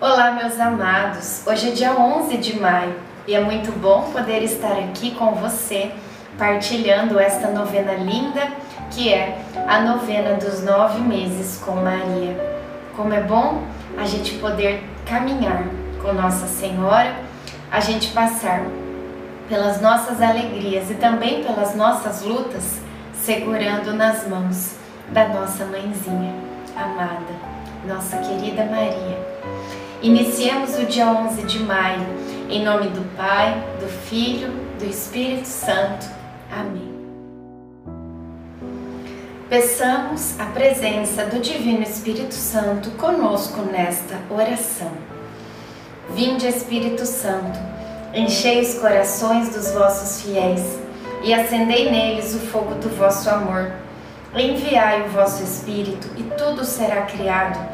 Olá, meus amados. Hoje é dia 11 de maio e é muito bom poder estar aqui com você, partilhando esta novena linda que é a novena dos nove meses com Maria. Como é bom a gente poder caminhar com Nossa Senhora, a gente passar pelas nossas alegrias e também pelas nossas lutas, segurando nas mãos da nossa mãezinha amada, nossa querida Maria. Iniciemos o dia 11 de maio, em nome do Pai, do Filho, do Espírito Santo. Amém. Peçamos a presença do Divino Espírito Santo conosco nesta oração. Vinde, Espírito Santo, enchei os corações dos vossos fiéis e acendei neles o fogo do vosso amor. Enviai o vosso Espírito e tudo será criado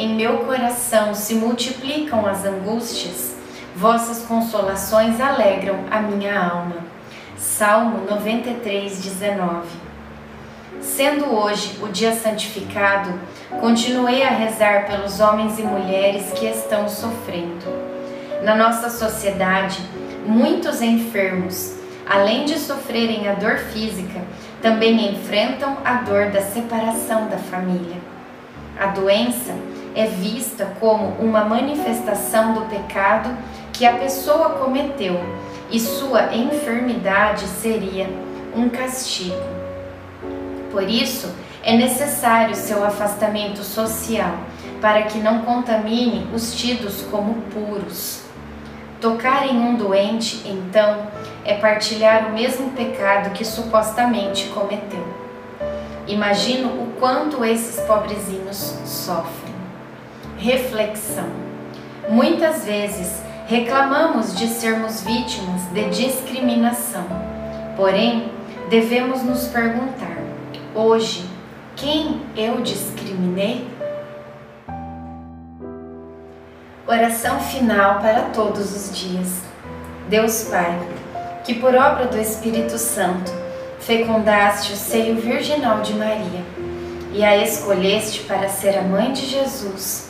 Em meu coração se multiplicam as angústias, vossas consolações alegram a minha alma. Salmo 93, 19. Sendo hoje o dia santificado, continuei a rezar pelos homens e mulheres que estão sofrendo. Na nossa sociedade, muitos enfermos, além de sofrerem a dor física, também enfrentam a dor da separação da família. A doença é vista como uma manifestação do pecado que a pessoa cometeu e sua enfermidade seria um castigo. Por isso, é necessário seu afastamento social para que não contamine os tidos como puros. Tocar em um doente, então, é partilhar o mesmo pecado que supostamente cometeu. Imagino o quanto esses pobrezinhos sofrem. Reflexão. Muitas vezes reclamamos de sermos vítimas de discriminação. Porém, devemos nos perguntar: hoje, quem eu discriminei? Oração final para todos os dias. Deus Pai, que por obra do Espírito Santo fecundaste o seio virginal de Maria e a escolheste para ser a mãe de Jesus,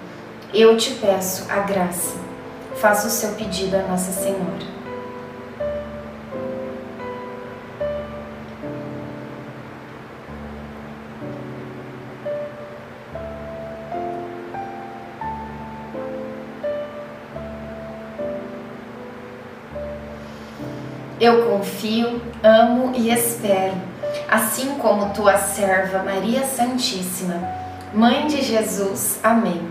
eu te peço a graça. Faça o seu pedido a Nossa Senhora. Eu confio, amo e espero, assim como tua serva Maria Santíssima, Mãe de Jesus. Amém.